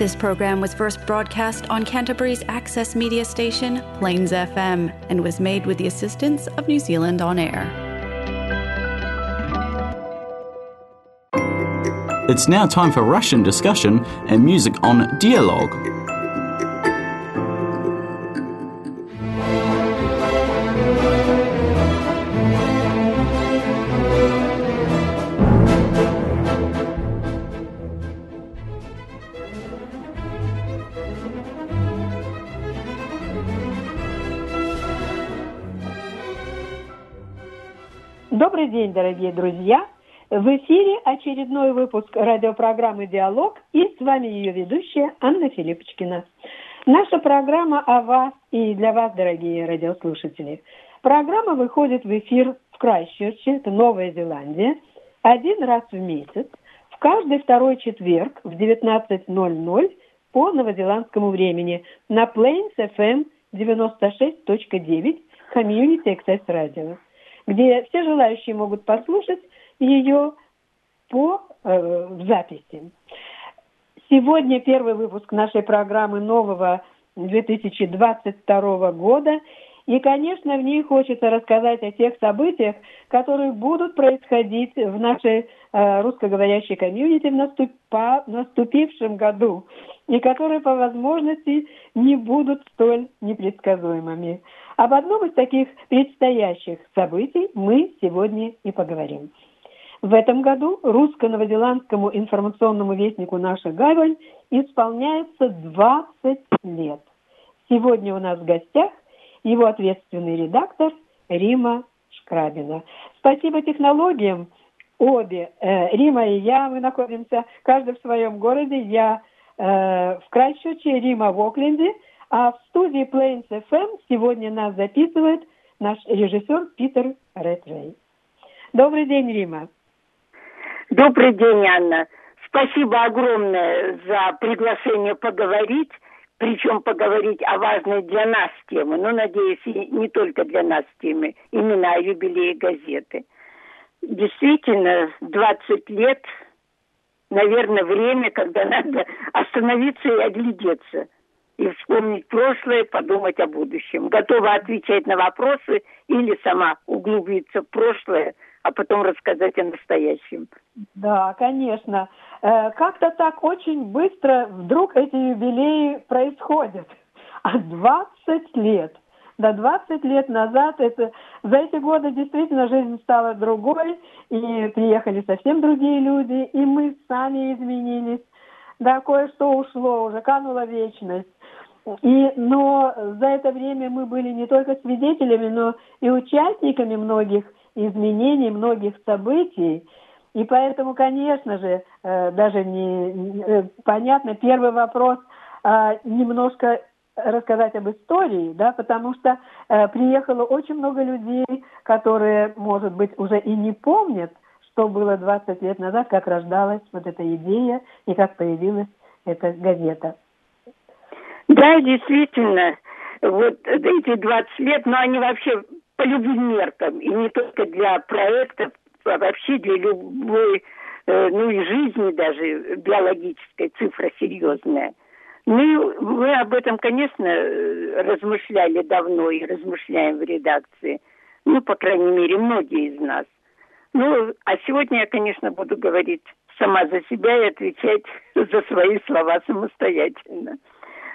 This program was first broadcast on Canterbury's access media station, Plains FM, and was made with the assistance of New Zealand On Air. It's now time for Russian discussion and music on Dialogue. Дорогие друзья! В эфире очередной выпуск радиопрограммы «Диалог» и с вами ее ведущая Анна Филиппочкина. Наша программа о вас и для вас, дорогие радиослушатели. Программа выходит в эфир в Крайщерче, это Новая Зеландия, один раз в месяц, в каждый второй четверг в 19.00 по новозеландскому времени на Plains FM 96.9 Community Access Radio где все желающие могут послушать ее по э, в записи. Сегодня первый выпуск нашей программы нового 2022 года. И, конечно, в ней хочется рассказать о тех событиях, которые будут происходить в нашей э, русскоговорящей комьюнити в наступа, наступившем году, и которые по возможности не будут столь непредсказуемыми. Об одном из таких предстоящих событий мы сегодня и поговорим. В этом году русско-новозеландскому информационному вестнику «Наша Гавань» исполняется 20 лет. Сегодня у нас в гостях его ответственный редактор Рима Шкрабина. Спасибо технологиям. Обе, э, Рима и я, мы находимся каждый в своем городе. Я э, в Крайщуче, Рима в Окленде – а в студии Plains FM сегодня нас записывает наш режиссер Питер Ретрей. Добрый день, Рима. Добрый день, Анна. Спасибо огромное за приглашение поговорить, причем поговорить о важной для нас теме, но, надеюсь, и не только для нас теме, именно о юбилее газеты. Действительно, 20 лет, наверное, время, когда надо остановиться и оглядеться – и вспомнить прошлое, подумать о будущем. Готова отвечать на вопросы или сама углубиться в прошлое, а потом рассказать о настоящем. Да, конечно. Э, как-то так очень быстро вдруг эти юбилеи происходят. А 20 лет. Да, 20 лет назад это, за эти годы действительно жизнь стала другой, и приехали совсем другие люди, и мы сами изменились. Да, кое-что ушло уже, канула вечность. И, но за это время мы были не только свидетелями, но и участниками многих изменений, многих событий. И поэтому, конечно же, э, даже не э, понятно, первый вопрос а, немножко рассказать об истории, да, потому что э, приехало очень много людей, которые, может быть, уже и не помнят, что было 20 лет назад, как рождалась вот эта идея и как появилась эта газета. Да, действительно, вот эти 20 лет, но они вообще по любым меркам, и не только для проектов, а вообще для любой, э, ну и жизни даже биологической, цифра серьезная. Мы, мы об этом, конечно, размышляли давно и размышляем в редакции. Ну, по крайней мере, многие из нас. Ну, а сегодня я, конечно, буду говорить сама за себя и отвечать за свои слова самостоятельно.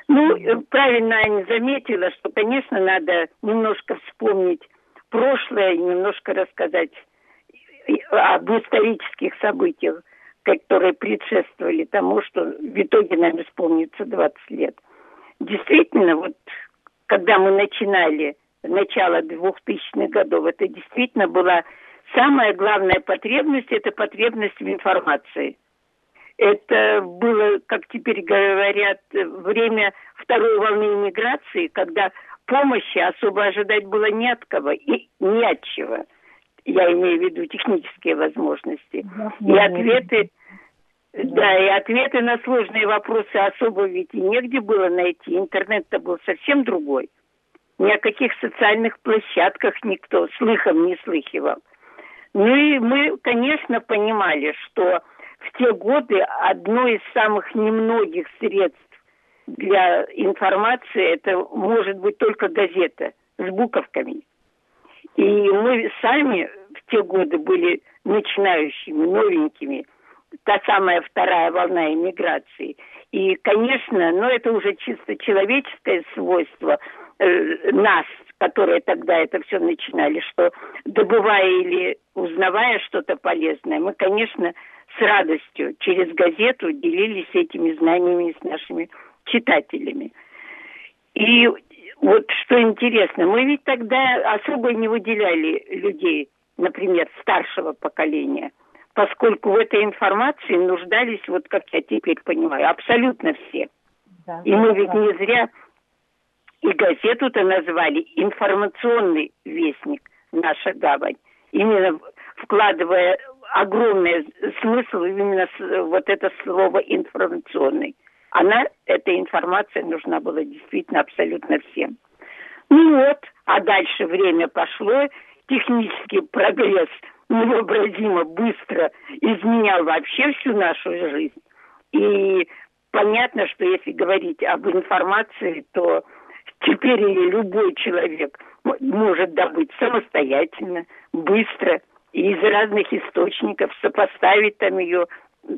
Ну, э, правильно Аня заметила, что, конечно, надо немножко вспомнить прошлое, немножко рассказать об исторических событиях, которые предшествовали тому, что в итоге нам исполнится 20 лет. Действительно, вот когда мы начинали начало 2000-х годов, это действительно была самая главная потребность, это потребность в информации – это было, как теперь говорят, время второй волны иммиграции, когда помощи особо ожидать было не от кого и не от чего. Я имею в виду технические возможности. и ответы, да. и ответы на сложные вопросы особо ведь и негде было найти. Интернет-то был совсем другой. Ни о каких социальных площадках никто слыхом не слыхивал. Ну и мы, конечно, понимали, что в те годы одно из самых немногих средств для информации это может быть только газета с буковками. И мы сами в те годы были начинающими, новенькими. Та самая вторая волна иммиграции. И, конечно, но это уже чисто человеческое свойство э, нас, которые тогда это все начинали, что добывая или узнавая что-то полезное, мы, конечно, с радостью через газету делились этими знаниями с нашими читателями. И вот что интересно, мы ведь тогда особо не выделяли людей, например, старшего поколения, поскольку в этой информации нуждались, вот как я теперь понимаю, абсолютно все. Да, и мы ведь не зря и газету-то назвали «Информационный вестник. Наша гавань». Именно вкладывая огромный смысл именно вот это слово «информационный» она, эта информация нужна была действительно абсолютно всем. Ну вот, а дальше время пошло, технический прогресс невообразимо быстро изменял вообще всю нашу жизнь. И понятно, что если говорить об информации, то теперь ее любой человек может добыть самостоятельно, быстро, и из разных источников, сопоставить там ее,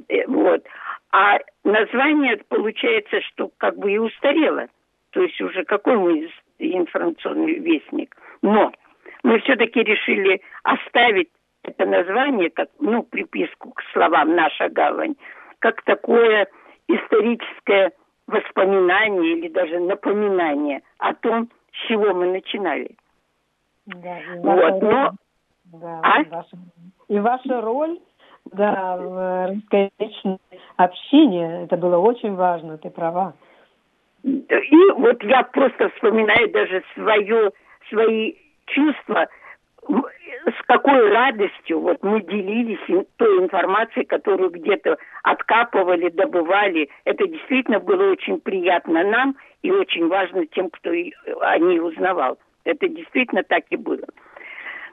э, вот. А название получается, что как бы и устарело. То есть уже какой мы информационный вестник. Но мы все-таки решили оставить это название, как, ну, приписку к словам «наша гавань», как такое историческое воспоминание или даже напоминание о том, с чего мы начинали. Да, вот, но... Да, а? ваша, и ваша роль да, в русскоязычном общении это было очень важно, ты права. И вот я просто вспоминаю даже свое, свои чувства, с какой радостью вот мы делились той информацией, которую где-то откапывали, добывали. Это действительно было очень приятно нам и очень важно тем, кто о ней узнавал. Это действительно так и было.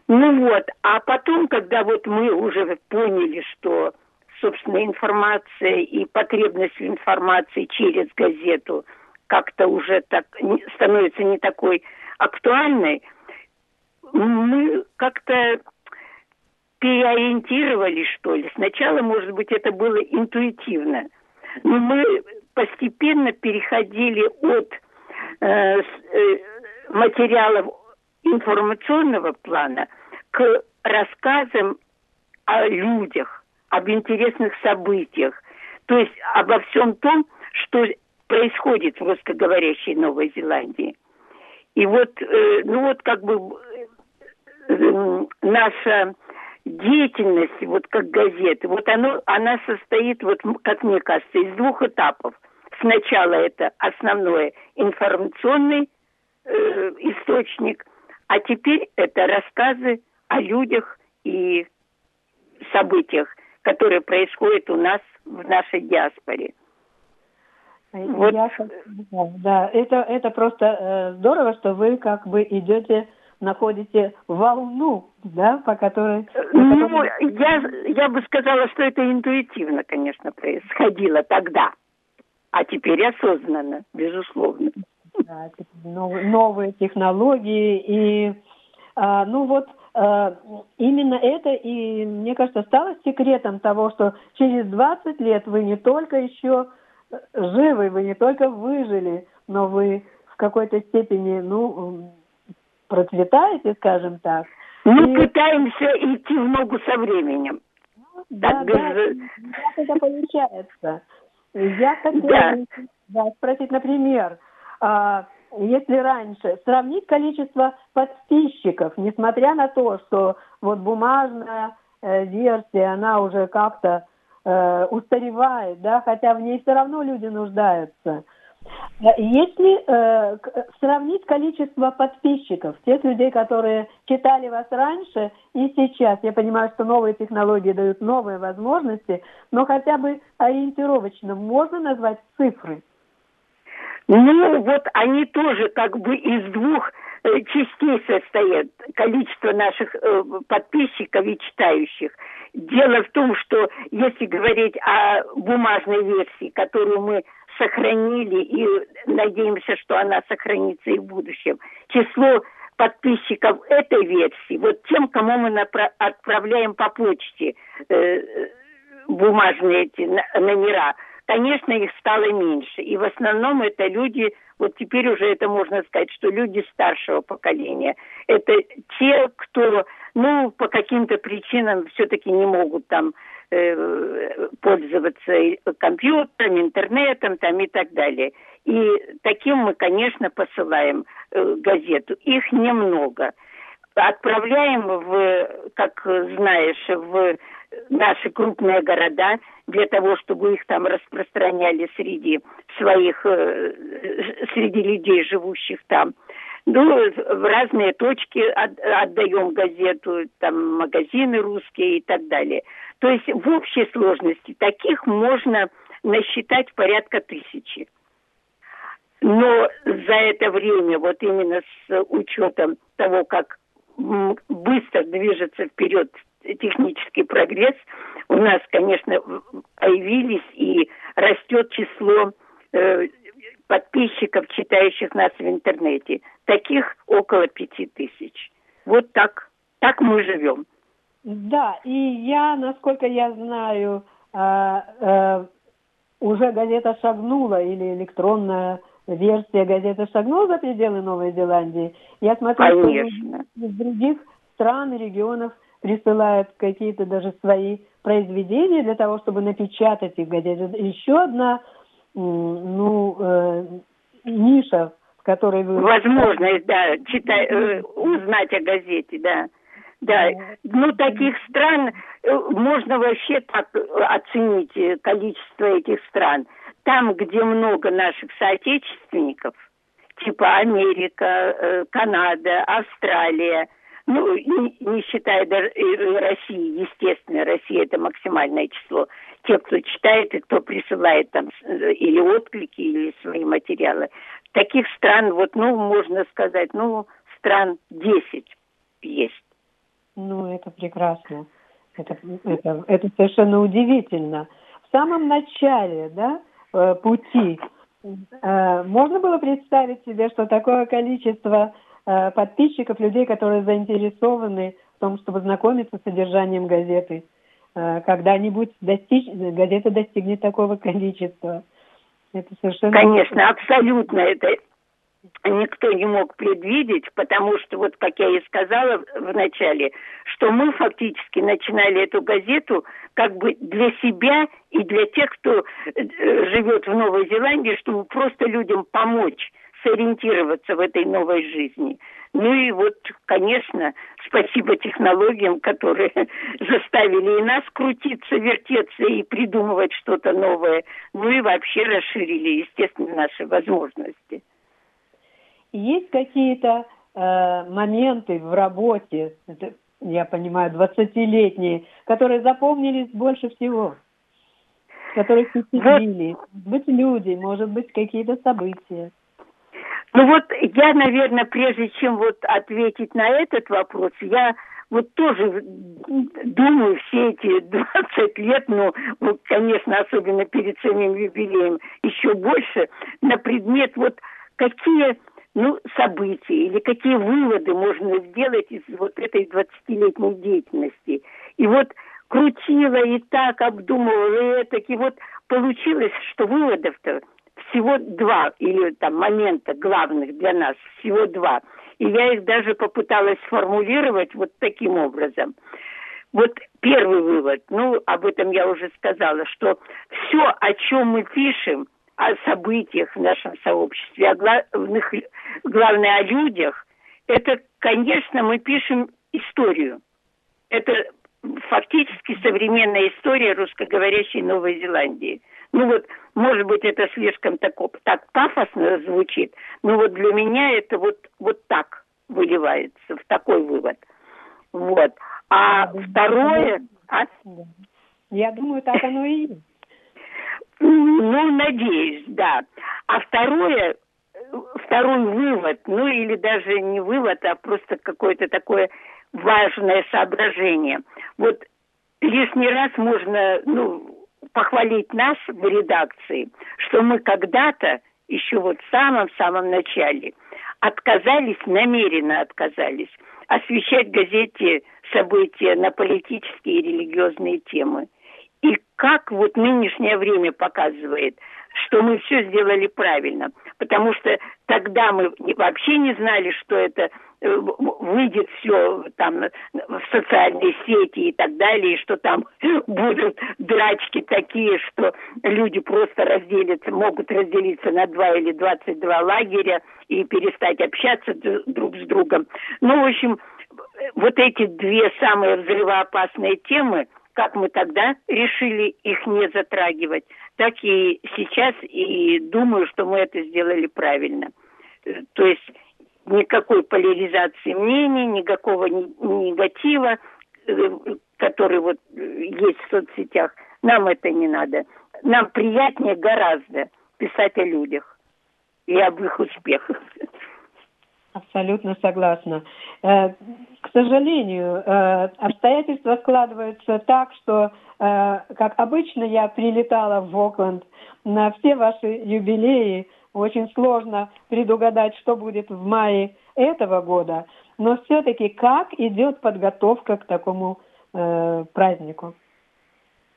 Ну вот, а потом, когда вот мы уже поняли, что, собственно, информация и потребность в информации через газету как-то уже так становится не такой актуальной, мы как-то переориентировали, что ли. Сначала, может быть, это было интуитивно, но мы постепенно переходили от э, э, материалов информационного плана к рассказам о людях, об интересных событиях, то есть обо всем том, что происходит в русскоговорящей Новой Зеландии. И вот, э, ну вот как бы наша деятельность, вот как газеты, вот оно, она состоит, вот, как мне кажется, из двух этапов. Сначала это основной информационный э, источник, а теперь это рассказы о людях и событиях, которые происходят у нас в нашей диаспоре. Вот. Я, да, да, это, это просто э, здорово, что вы как бы идете, находите волну, да, по которой... Ну, которой... я, я бы сказала, что это интуитивно, конечно, происходило тогда, а теперь осознанно, безусловно. Да, новые, новые технологии и а, ну вот а, именно это и мне кажется стало секретом того, что через 20 лет вы не только еще живы, вы не только выжили, но вы в какой-то степени ну процветаете, скажем так. Мы и... пытаемся идти в ногу со временем. Да, да, без... как это получается. Я хотела да. Да, спросить, например, а, если раньше сравнить количество подписчиков, несмотря на то, что вот бумажная э, версия, она уже как-то э, устаревает, да, хотя в ней все равно люди нуждаются. Если э, сравнить количество подписчиков, тех людей, которые читали вас раньше и сейчас, я понимаю, что новые технологии дают новые возможности, но хотя бы ориентировочно можно назвать цифры – ну, вот они тоже как бы из двух э, частей состоят. Количество наших э, подписчиков и читающих. дело в том, что если говорить о бумажной версии, которую мы сохранили и надеемся, что она сохранится и в будущем, число подписчиков этой версии, вот тем, кому мы отправляем по почте э, бумажные эти номера, конечно, их стало меньше. И в основном это люди, вот теперь уже это можно сказать, что люди старшего поколения. Это те, кто, ну, по каким-то причинам все-таки не могут там э, пользоваться компьютером, интернетом там и так далее. И таким мы, конечно, посылаем э, газету. Их немного. Отправляем в, как знаешь, в наши крупные города для того, чтобы их там распространяли среди своих, э, среди людей, живущих там. Ну, в разные точки отдаем газету, там магазины русские и так далее. То есть в общей сложности таких можно насчитать порядка тысячи. Но за это время, вот именно с учетом того, как быстро движется вперед технический прогресс, у нас, конечно, появились и растет число э, подписчиков, читающих нас в интернете. Таких около пяти тысяч. Вот так, так мы живем. Да, и я, насколько я знаю, э, э, уже газета шагнула или электронная версия газеты шагнула за пределы Новой Зеландии. Я смотрю, Конечно. что из других стран и регионов присылают какие-то даже свои произведения для того, чтобы напечатать их в газете. Еще одна ну, э, ниша, в которой вы... Возможность, да, читай, э, узнать о газете, да. Да, ну таких стран э, можно вообще так оценить э, количество этих стран. Там, где много наших соотечественников, типа Америка, Канада, Австралия – ну, не, не считая даже России, естественно, Россия это максимальное число. Те, кто читает и кто присылает там или отклики, или свои материалы. Таких стран, вот, ну, можно сказать, ну, стран 10 есть. Ну, это прекрасно. Это, это, это совершенно удивительно. В самом начале, да, э, пути э, можно было представить себе, что такое количество Э, подписчиков, людей, которые заинтересованы в том, чтобы знакомиться с содержанием газеты. Э, когда-нибудь достичь, газета достигнет такого количества. Это совершенно... Конечно, абсолютно. Это никто не мог предвидеть, потому что, вот как я и сказала в начале, что мы фактически начинали эту газету как бы для себя и для тех, кто э, живет в Новой Зеландии, чтобы просто людям помочь сориентироваться в этой новой жизни. Ну и вот, конечно, спасибо технологиям, которые заставили и нас крутиться, вертеться и придумывать что-то новое. Ну и вообще расширили, естественно, наши возможности. Есть какие-то э, моменты в работе, это, я понимаю, 20-летние, которые запомнились больше всего? Которые впечатлили? Вот. Быть люди, может быть, какие-то события? Ну вот я, наверное, прежде чем вот ответить на этот вопрос, я вот тоже думаю все эти 20 лет, ну, конечно, особенно перед самим юбилеем, еще больше на предмет вот какие ну, события или какие выводы можно сделать из вот этой 20-летней деятельности. И вот крутила и так обдумывала, и это, и вот получилось, что выводов-то всего два или там момента главных для нас, всего два. И я их даже попыталась сформулировать вот таким образом. Вот первый вывод, ну, об этом я уже сказала, что все, о чем мы пишем, о событиях в нашем сообществе, о главных, главное, о людях, это, конечно, мы пишем историю. Это фактически современная история русскоговорящей Новой Зеландии – ну вот, может быть, это слишком так, так пафосно звучит, но вот для меня это вот, вот так выливается, в такой вывод. Вот. А второе... А? Я думаю, так оно и есть. Ну, надеюсь, да. А второе, второй вывод, ну или даже не вывод, а просто какое-то такое важное соображение. Вот лишний раз можно, ну, похвалить нас в редакции, что мы когда-то, еще вот в самом-самом начале, отказались, намеренно отказались освещать газете события на политические и религиозные темы. И как вот нынешнее время показывает, что мы все сделали правильно, потому что тогда мы вообще не знали, что это выйдет все там в социальные сети и так далее, и что там будут драчки такие, что люди просто разделятся, могут разделиться на два или двадцать два лагеря и перестать общаться друг с другом. Ну, в общем, вот эти две самые взрывоопасные темы, как мы тогда решили их не затрагивать, так и сейчас, и думаю, что мы это сделали правильно. То есть никакой поляризации мнений, никакого негатива, э, который вот есть в соцсетях, нам это не надо. Нам приятнее гораздо писать о людях и об их успехах. Абсолютно согласна. Э, к сожалению, э, обстоятельства складываются так, что, э, как обычно, я прилетала в Окленд на все ваши юбилеи. Очень сложно предугадать, что будет в мае этого года. Но все-таки как идет подготовка к такому празднику?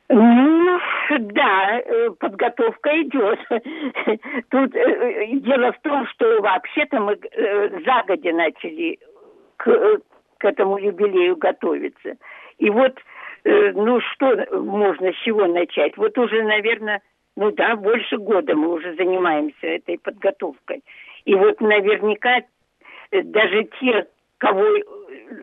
Ну, да, э, подготовка идет. Тут э, дело в том, что вообще-то мы э, загодя начали к, к этому юбилею готовиться. И вот, ну, что можно, с чего начать? Вот уже, наверное, ну да, больше года мы уже занимаемся этой подготовкой. И вот наверняка даже те, кого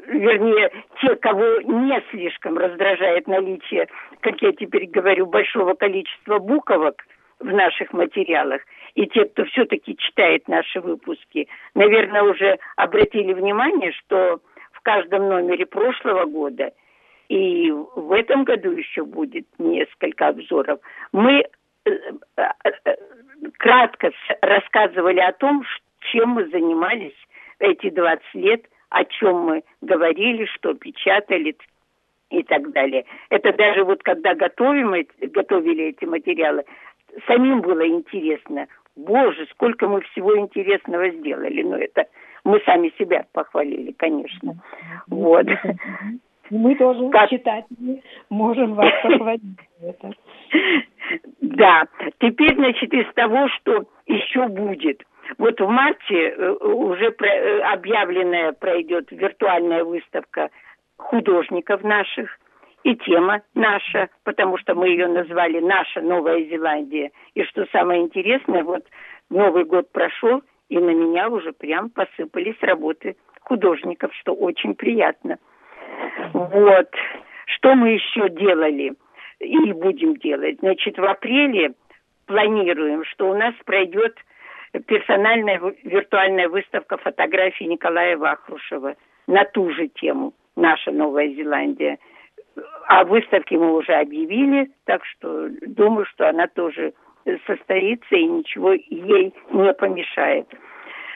вернее, те, кого не слишком раздражает наличие, как я теперь говорю, большого количества буковок в наших материалах, и те, кто все-таки читает наши выпуски, наверное, уже обратили внимание, что в каждом номере прошлого года и в этом году еще будет несколько обзоров. Мы э, э, э, кратко рассказывали о том, чем мы занимались эти 20 лет о чем мы говорили, что печатали и так далее. Это даже вот когда готовим, готовили эти материалы, самим было интересно. Боже, сколько мы всего интересного сделали. Но это мы сами себя похвалили, конечно. Вот. Мы тоже как... читатели можем вас похвалить. Да. Теперь, значит, из того, что еще будет – вот в марте э, уже э, объявленная пройдет виртуальная выставка художников наших, и тема наша, потому что мы ее назвали «Наша Новая Зеландия». И что самое интересное, вот Новый год прошел, и на меня уже прям посыпались работы художников, что очень приятно. Вот. Что мы еще делали и будем делать? Значит, в апреле планируем, что у нас пройдет персональная виртуальная выставка фотографий Николая Вахрушева на ту же тему «Наша Новая Зеландия». О выставке мы уже объявили, так что думаю, что она тоже состоится и ничего ей не помешает.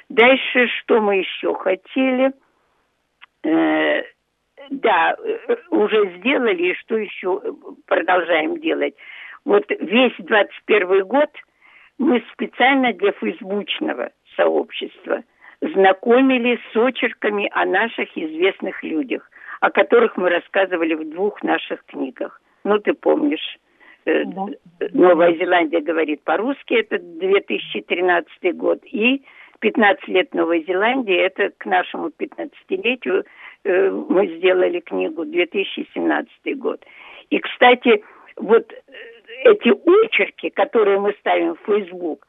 Дальше что мы еще хотели? Э, да, уже сделали, и что еще продолжаем делать? Вот весь 21 год – мы специально для фейсбучного сообщества знакомили с очерками о наших известных людях, о которых мы рассказывали в двух наших книгах. Ну, ты помнишь, э, да. Новая Зеландия говорит по-русски, это 2013 год, и 15 лет Новой Зеландии, это к нашему 15-летию э, мы сделали книгу 2017 год. И, кстати, вот э, эти очерки, которые мы ставим в Facebook,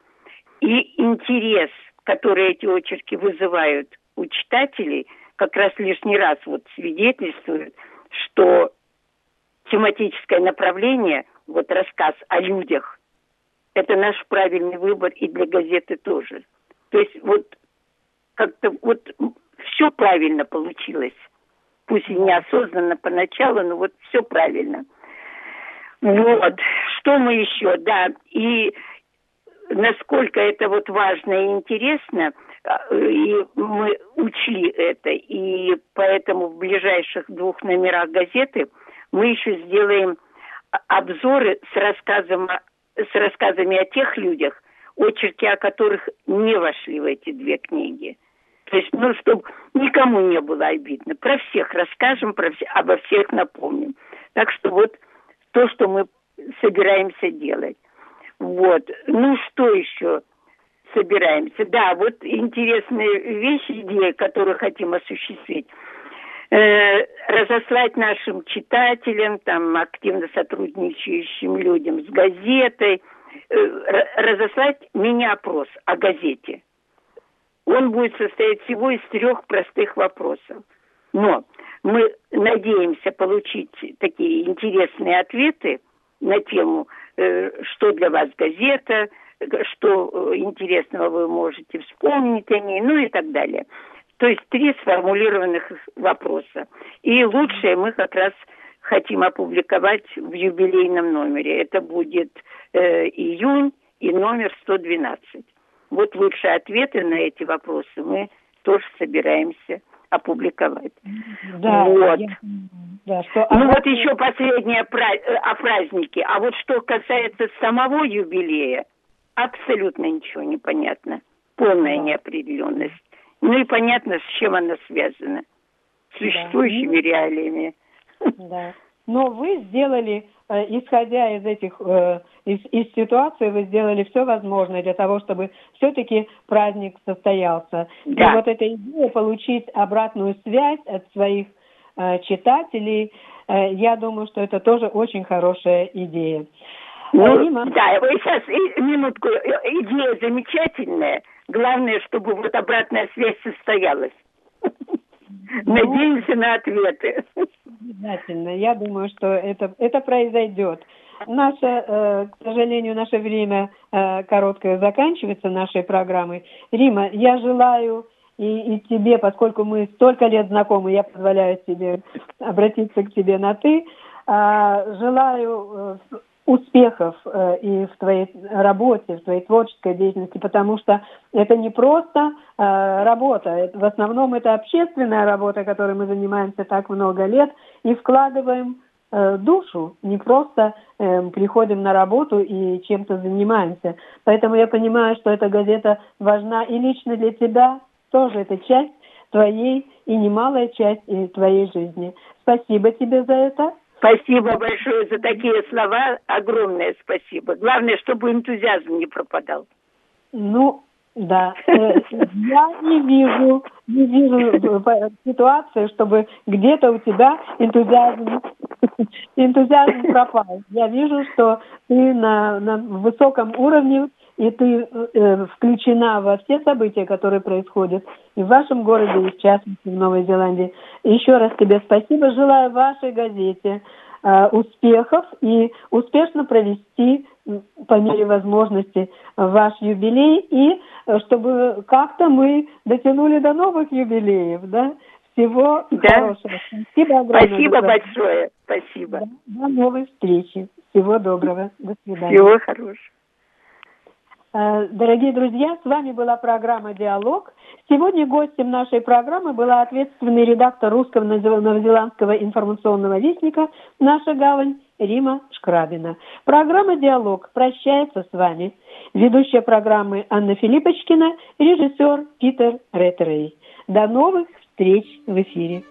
и интерес, который эти очерки вызывают у читателей, как раз лишний раз вот свидетельствует, что тематическое направление, вот рассказ о людях, это наш правильный выбор и для газеты тоже. То есть вот как-то вот все правильно получилось. Пусть и неосознанно поначалу, но вот все правильно – вот. Что мы еще? Да. И насколько это вот важно и интересно, а, и мы учли это, и поэтому в ближайших двух номерах газеты мы еще сделаем обзоры с, рассказом, с рассказами о тех людях, очерки о которых не вошли в эти две книги. То есть, ну, чтобы никому не было обидно. Про всех расскажем, про все, обо всех напомним. Так что вот то, что мы собираемся делать. Вот. Ну, что еще собираемся? Да, вот интересные вещи, идеи, которые хотим осуществить. Э, разослать нашим читателям, там, активно сотрудничающим людям с газетой, э, разослать мини-опрос о газете. Он будет состоять всего из трех простых вопросов. Но мы надеемся получить такие интересные ответы на тему, э, что для вас газета, что интересного вы можете вспомнить о ней, ну и так далее. То есть три сформулированных вопроса. И лучшее мы как раз хотим опубликовать в юбилейном номере. Это будет э, июнь и номер 112. Вот лучшие ответы на эти вопросы мы тоже собираемся опубликовать. Да, вот. Я, да, что, ну вот еще последнее э, о празднике. А вот что касается самого юбилея, абсолютно ничего не понятно. Полная да. неопределенность. Ну и понятно, с чем она связана. С существующими да. реалиями. Да. Но вы сделали, э, исходя из этих, э, из, из ситуации, вы сделали все возможное для того, чтобы все-таки праздник состоялся. Да. И вот эта идея получить обратную связь от своих э, читателей, я думаю, что это тоже очень хорошая идея. Ну, Рима? да, вы сейчас минутку, идея замечательная. Главное, чтобы вот обратная связь состоялась. Ну, Надеемся на ответы. Обязательно. Я думаю, что это, это произойдет. Наше, э, к сожалению, наше время э, короткое заканчивается нашей программой. Рима, я желаю и, и тебе, поскольку мы столько лет знакомы, я позволяю себе обратиться к тебе на ты. А, желаю э, успехов э, и в твоей работе, в твоей творческой деятельности, потому что это не просто э, работа, в основном это общественная работа, которой мы занимаемся так много лет и вкладываем э, душу, не просто э, приходим на работу и чем-то занимаемся. Поэтому я понимаю, что эта газета важна и лично для тебя тоже это часть твоей и немалая часть твоей жизни. Спасибо тебе за это. Спасибо большое за такие слова. Огромное спасибо. Главное, чтобы энтузиазм не пропадал. Ну, да. Э, я не вижу, не вижу ситуации, чтобы где-то у тебя энтузиазм, энтузиазм пропал. Я вижу, что ты на, на высоком уровне и ты э, включена во все события, которые происходят и в вашем городе, и в частности в Новой Зеландии. Еще раз тебе спасибо. Желаю вашей газете э, успехов и успешно провести по мере возможности ваш юбилей и э, чтобы как-то мы дотянули до новых юбилеев, да? Всего да. хорошего. Спасибо огромное. Спасибо большое. Спасибо. До новой встречи. Всего доброго. До свидания. Всего хорошего. Э, дорогие друзья, с вами была программа «Диалог». Сегодня гостем нашей программы была ответственный редактор русского новозеландского информационного вестника «Наша гавань» Рима Шкрабина. Программа «Диалог» прощается с вами. Ведущая программы Анна Филиппочкина, режиссер Питер Реттерей. До новых встреч в эфире.